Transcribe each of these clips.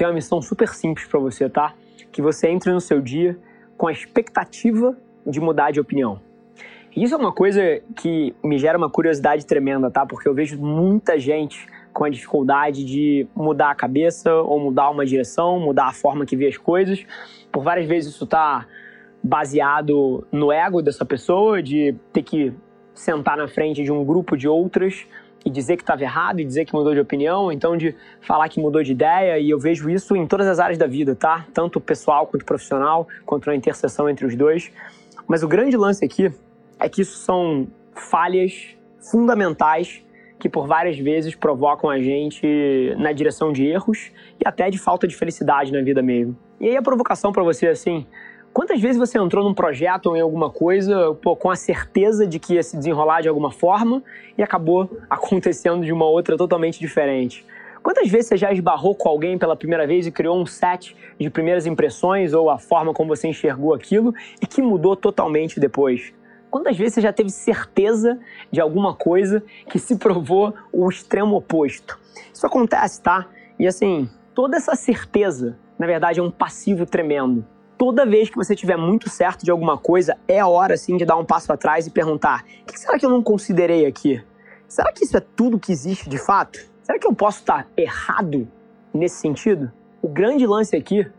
tenho uma missão super simples para você, tá? Que você entre no seu dia com a expectativa de mudar de opinião. Isso é uma coisa que me gera uma curiosidade tremenda, tá? Porque eu vejo muita gente com a dificuldade de mudar a cabeça ou mudar uma direção, mudar a forma que vê as coisas. Por várias vezes isso está baseado no ego dessa pessoa, de ter que sentar na frente de um grupo de outras e dizer que estava errado e dizer que mudou de opinião, então de falar que mudou de ideia, e eu vejo isso em todas as áreas da vida, tá? Tanto pessoal quanto profissional, quanto na interseção entre os dois. Mas o grande lance aqui é que isso são falhas fundamentais que por várias vezes provocam a gente na direção de erros e até de falta de felicidade na vida mesmo. E aí a provocação para você assim, Quantas vezes você entrou num projeto ou em alguma coisa pô, com a certeza de que ia se desenrolar de alguma forma e acabou acontecendo de uma outra totalmente diferente? Quantas vezes você já esbarrou com alguém pela primeira vez e criou um set de primeiras impressões ou a forma como você enxergou aquilo e que mudou totalmente depois? Quantas vezes você já teve certeza de alguma coisa que se provou o extremo oposto? Isso acontece, tá? E assim, toda essa certeza, na verdade, é um passivo tremendo toda vez que você tiver muito certo de alguma coisa, é hora sim de dar um passo atrás e perguntar: o que será que eu não considerei aqui? Será que isso é tudo que existe de fato? Será que eu posso estar errado nesse sentido? O grande lance aqui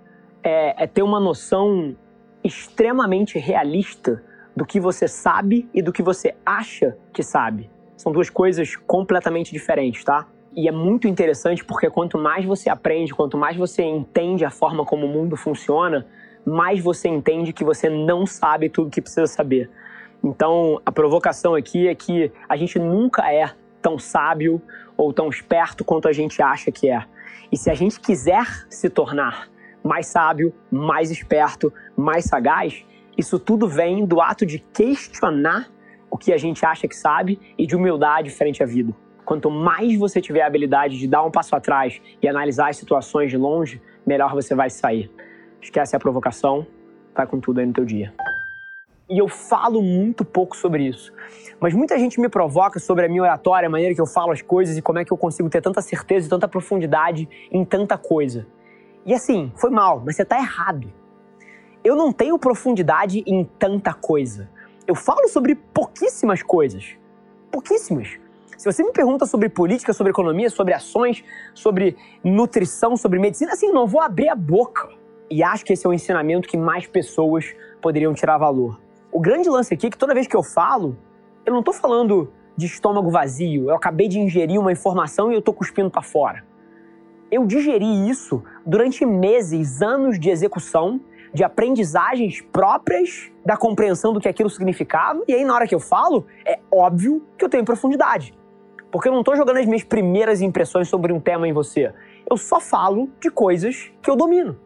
é, é ter uma noção extremamente realista do que você sabe e do que você acha que sabe. São duas coisas completamente diferentes, tá? E é muito interessante porque quanto mais você aprende, quanto mais você entende a forma como o mundo funciona, mais você entende que você não sabe tudo que precisa saber. Então, a provocação aqui é que a gente nunca é tão sábio ou tão esperto quanto a gente acha que é. E se a gente quiser se tornar mais sábio, mais esperto, mais sagaz, isso tudo vem do ato de questionar o que a gente acha que sabe e de humildade frente à vida. Quanto mais você tiver a habilidade de dar um passo atrás e analisar as situações de longe, melhor você vai sair. Esquece a provocação, vai com tudo aí no teu dia. E eu falo muito pouco sobre isso. Mas muita gente me provoca sobre a minha oratória, a maneira que eu falo as coisas e como é que eu consigo ter tanta certeza e tanta profundidade em tanta coisa. E assim, foi mal, mas você tá errado. Eu não tenho profundidade em tanta coisa. Eu falo sobre pouquíssimas coisas. Pouquíssimas. Se você me pergunta sobre política, sobre economia, sobre ações, sobre nutrição, sobre medicina, assim, não vou abrir a boca. E acho que esse é o ensinamento que mais pessoas poderiam tirar valor. O grande lance aqui é que toda vez que eu falo, eu não estou falando de estômago vazio, eu acabei de ingerir uma informação e eu estou cuspindo para fora. Eu digeri isso durante meses, anos de execução, de aprendizagens próprias da compreensão do que aquilo significava, e aí na hora que eu falo, é óbvio que eu tenho profundidade. Porque eu não estou jogando as minhas primeiras impressões sobre um tema em você. Eu só falo de coisas que eu domino.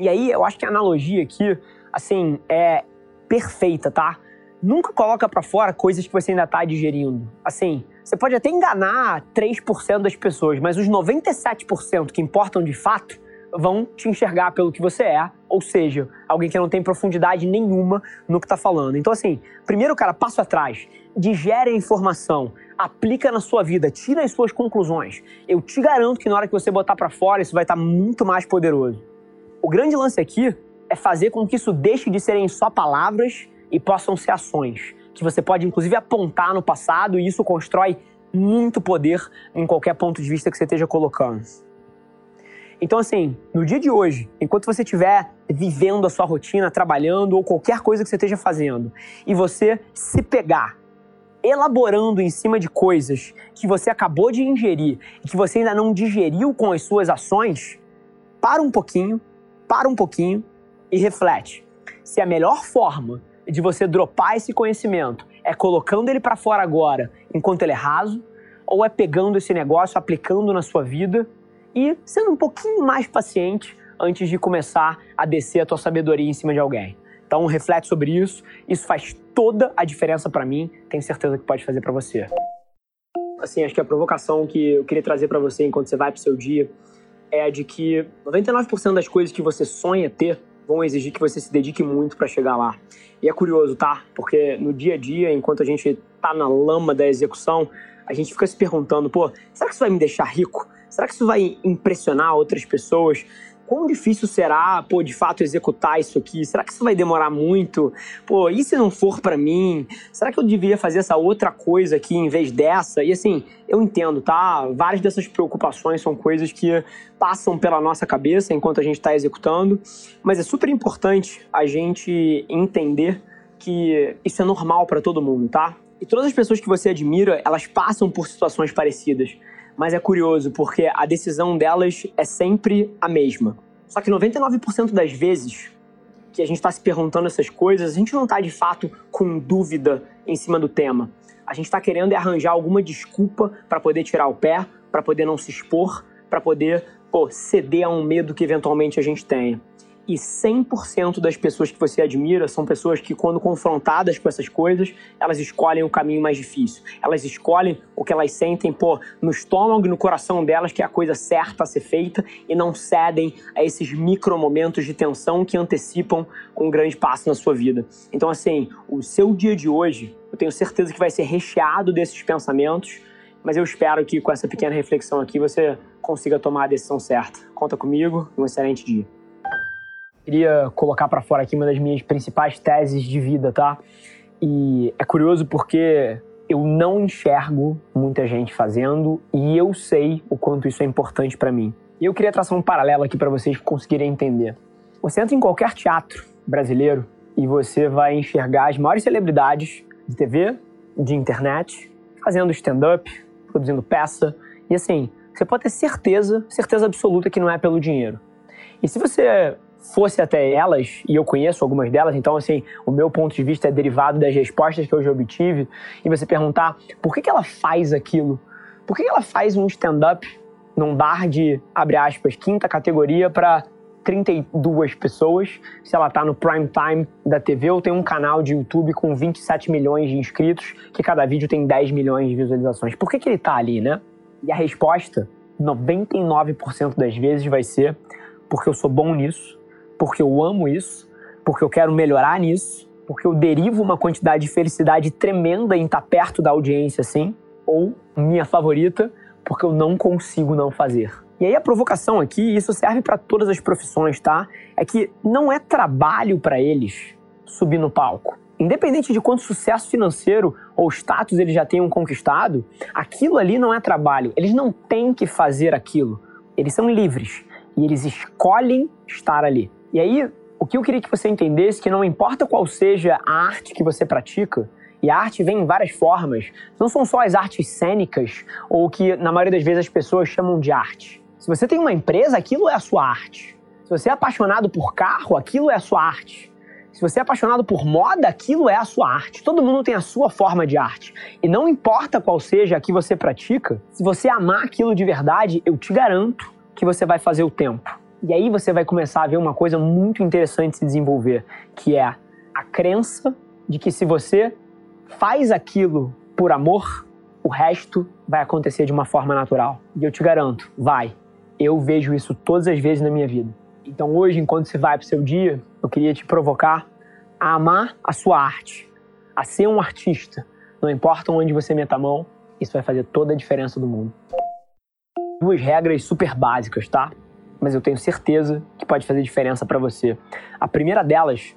E aí eu acho que a analogia aqui, assim, é perfeita, tá? Nunca coloca para fora coisas que você ainda tá digerindo. Assim, você pode até enganar 3% das pessoas, mas os 97% que importam de fato vão te enxergar pelo que você é, ou seja, alguém que não tem profundidade nenhuma no que tá falando. Então, assim, primeiro, cara, passo atrás, digere a informação, aplica na sua vida, tira as suas conclusões. Eu te garanto que na hora que você botar para fora, isso vai estar tá muito mais poderoso. O grande lance aqui é fazer com que isso deixe de serem só palavras e possam ser ações, que você pode inclusive apontar no passado e isso constrói muito poder em qualquer ponto de vista que você esteja colocando. Então, assim, no dia de hoje, enquanto você estiver vivendo a sua rotina, trabalhando ou qualquer coisa que você esteja fazendo, e você se pegar elaborando em cima de coisas que você acabou de ingerir e que você ainda não digeriu com as suas ações, para um pouquinho, para um pouquinho e reflete. Se a melhor forma de você dropar esse conhecimento é colocando ele para fora agora, enquanto ele é raso, ou é pegando esse negócio, aplicando na sua vida e sendo um pouquinho mais paciente antes de começar a descer a tua sabedoria em cima de alguém. Então, reflete sobre isso. Isso faz toda a diferença para mim. Tenho certeza que pode fazer para você. Assim, acho que a provocação que eu queria trazer para você enquanto você vai pro seu dia é a de que 99% das coisas que você sonha ter vão exigir que você se dedique muito para chegar lá. E é curioso, tá? Porque no dia a dia, enquanto a gente tá na lama da execução, a gente fica se perguntando, pô, será que isso vai me deixar rico? Será que isso vai impressionar outras pessoas? Quão difícil será, pô, de fato executar isso aqui? Será que isso vai demorar muito? Pô, e se não for para mim? Será que eu deveria fazer essa outra coisa aqui em vez dessa? E assim, eu entendo, tá? Várias dessas preocupações são coisas que passam pela nossa cabeça enquanto a gente está executando, mas é super importante a gente entender que isso é normal para todo mundo, tá? E todas as pessoas que você admira, elas passam por situações parecidas mas é curioso porque a decisão delas é sempre a mesma. Só que 99% das vezes que a gente está se perguntando essas coisas, a gente não está de fato com dúvida em cima do tema. A gente está querendo arranjar alguma desculpa para poder tirar o pé, para poder não se expor, para poder pô, ceder a um medo que eventualmente a gente tenha. E 100% das pessoas que você admira são pessoas que, quando confrontadas com essas coisas, elas escolhem o caminho mais difícil. Elas escolhem o que elas sentem, pô, no estômago e no coração delas, que é a coisa certa a ser feita, e não cedem a esses micro momentos de tensão que antecipam um grande passo na sua vida. Então, assim, o seu dia de hoje, eu tenho certeza que vai ser recheado desses pensamentos, mas eu espero que com essa pequena reflexão aqui você consiga tomar a decisão certa. Conta comigo, um excelente dia queria colocar para fora aqui uma das minhas principais teses de vida, tá? E é curioso porque eu não enxergo muita gente fazendo e eu sei o quanto isso é importante para mim. E eu queria traçar um paralelo aqui para vocês conseguirem entender. Você entra em qualquer teatro brasileiro e você vai enxergar as maiores celebridades de TV, de internet, fazendo stand-up, produzindo peça. E assim, você pode ter certeza, certeza absoluta que não é pelo dinheiro. E se você fosse até elas, e eu conheço algumas delas, então, assim, o meu ponto de vista é derivado das respostas que eu já obtive, e você perguntar por que, que ela faz aquilo? Por que, que ela faz um stand-up num bar de, abre aspas, quinta categoria para 32 pessoas, se ela tá no prime time da TV ou tem um canal de YouTube com 27 milhões de inscritos, que cada vídeo tem 10 milhões de visualizações. Por que, que ele tá ali, né? E a resposta, 99% das vezes, vai ser porque eu sou bom nisso, porque eu amo isso, porque eu quero melhorar nisso, porque eu derivo uma quantidade de felicidade tremenda em estar perto da audiência, assim, ou minha favorita, porque eu não consigo não fazer. E aí a provocação aqui, isso serve para todas as profissões, tá? É que não é trabalho para eles subir no palco. Independente de quanto sucesso financeiro ou status eles já tenham conquistado, aquilo ali não é trabalho. Eles não têm que fazer aquilo. Eles são livres e eles escolhem estar ali. E aí, o que eu queria que você entendesse é que não importa qual seja a arte que você pratica, e a arte vem em várias formas, não são só as artes cênicas, ou que na maioria das vezes as pessoas chamam de arte. Se você tem uma empresa, aquilo é a sua arte. Se você é apaixonado por carro, aquilo é a sua arte. Se você é apaixonado por moda, aquilo é a sua arte. Todo mundo tem a sua forma de arte. E não importa qual seja a que você pratica, se você amar aquilo de verdade, eu te garanto que você vai fazer o tempo. E aí você vai começar a ver uma coisa muito interessante se desenvolver, que é a crença de que se você faz aquilo por amor, o resto vai acontecer de uma forma natural. E eu te garanto, vai. Eu vejo isso todas as vezes na minha vida. Então hoje, enquanto você vai para seu dia, eu queria te provocar a amar a sua arte, a ser um artista. Não importa onde você meta a mão, isso vai fazer toda a diferença do mundo. Duas regras super básicas, tá? Mas eu tenho certeza que pode fazer diferença para você. A primeira delas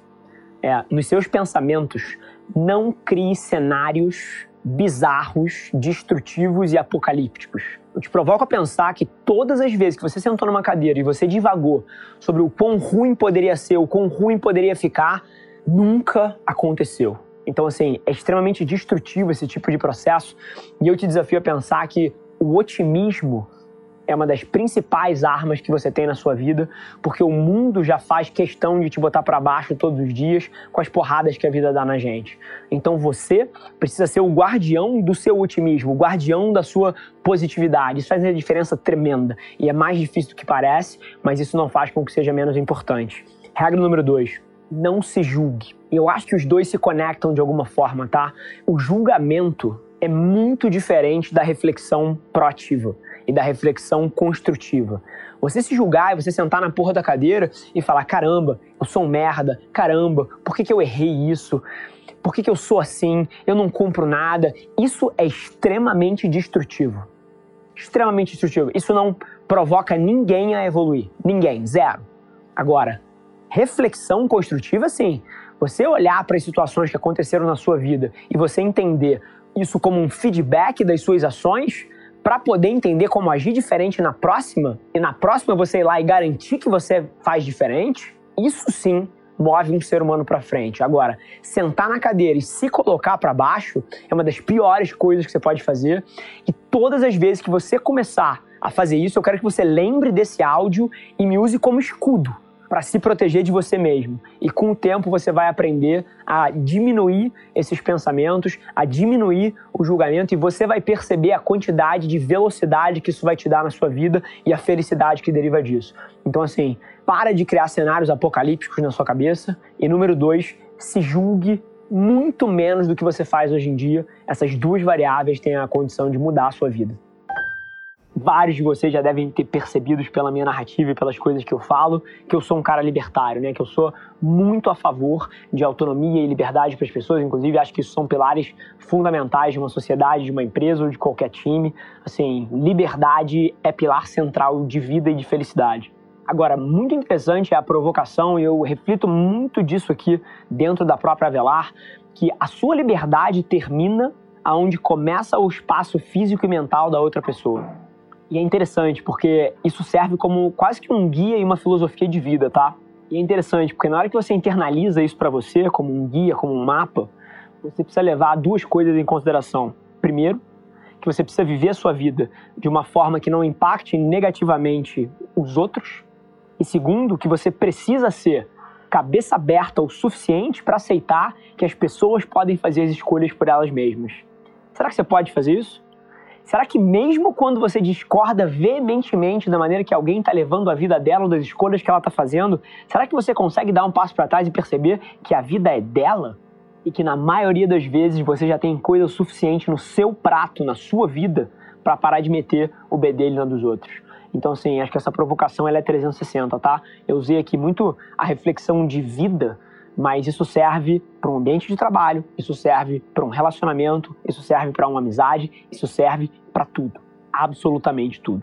é, nos seus pensamentos, não crie cenários bizarros, destrutivos e apocalípticos. eu te provoco a pensar que todas as vezes que você sentou numa cadeira e você divagou sobre o quão ruim poderia ser, o quão ruim poderia ficar, nunca aconteceu. Então, assim, é extremamente destrutivo esse tipo de processo e eu te desafio a pensar que o otimismo é uma das principais armas que você tem na sua vida, porque o mundo já faz questão de te botar para baixo todos os dias com as porradas que a vida dá na gente. Então você precisa ser o guardião do seu otimismo, o guardião da sua positividade. Isso faz uma diferença tremenda e é mais difícil do que parece, mas isso não faz com que seja menos importante. Regra número dois: não se julgue. Eu acho que os dois se conectam de alguma forma, tá? O julgamento é muito diferente da reflexão proativa e da reflexão construtiva. Você se julgar e você sentar na porra da cadeira e falar: caramba, eu sou um merda, caramba, por que, que eu errei isso? Por que, que eu sou assim? Eu não compro nada. Isso é extremamente destrutivo. Extremamente destrutivo. Isso não provoca ninguém a evoluir. Ninguém, zero. Agora, reflexão construtiva, sim. Você olhar para as situações que aconteceram na sua vida e você entender isso como um feedback das suas ações, para poder entender como agir diferente na próxima, e na próxima você ir lá e garantir que você faz diferente, isso sim move um ser humano para frente. Agora, sentar na cadeira e se colocar para baixo é uma das piores coisas que você pode fazer. E todas as vezes que você começar a fazer isso, eu quero que você lembre desse áudio e me use como escudo para se proteger de você mesmo. E com o tempo você vai aprender a diminuir esses pensamentos, a diminuir o julgamento e você vai perceber a quantidade de velocidade que isso vai te dar na sua vida e a felicidade que deriva disso. Então, assim, para de criar cenários apocalípticos na sua cabeça. E número dois, se julgue muito menos do que você faz hoje em dia. Essas duas variáveis têm a condição de mudar a sua vida vários de vocês já devem ter percebido pela minha narrativa e pelas coisas que eu falo, que eu sou um cara libertário, né? Que eu sou muito a favor de autonomia e liberdade para as pessoas. Inclusive, acho que isso são pilares fundamentais de uma sociedade, de uma empresa ou de qualquer time. Assim, liberdade é pilar central de vida e de felicidade. Agora, muito interessante é a provocação, e eu reflito muito disso aqui dentro da própria Avelar, que a sua liberdade termina aonde começa o espaço físico e mental da outra pessoa. E é interessante porque isso serve como quase que um guia e uma filosofia de vida, tá? E é interessante porque na hora que você internaliza isso para você como um guia, como um mapa, você precisa levar duas coisas em consideração. Primeiro, que você precisa viver a sua vida de uma forma que não impacte negativamente os outros. E segundo, que você precisa ser cabeça aberta o suficiente para aceitar que as pessoas podem fazer as escolhas por elas mesmas. Será que você pode fazer isso? Será que mesmo quando você discorda veementemente da maneira que alguém está levando a vida dela ou das escolhas que ela está fazendo, será que você consegue dar um passo para trás e perceber que a vida é dela? E que na maioria das vezes você já tem coisa suficiente no seu prato, na sua vida, para parar de meter o bedelho na dos outros. Então, assim, acho que essa provocação ela é 360, tá? Eu usei aqui muito a reflexão de vida mas isso serve para um ambiente de trabalho, isso serve para um relacionamento, isso serve para uma amizade, isso serve para tudo, absolutamente tudo.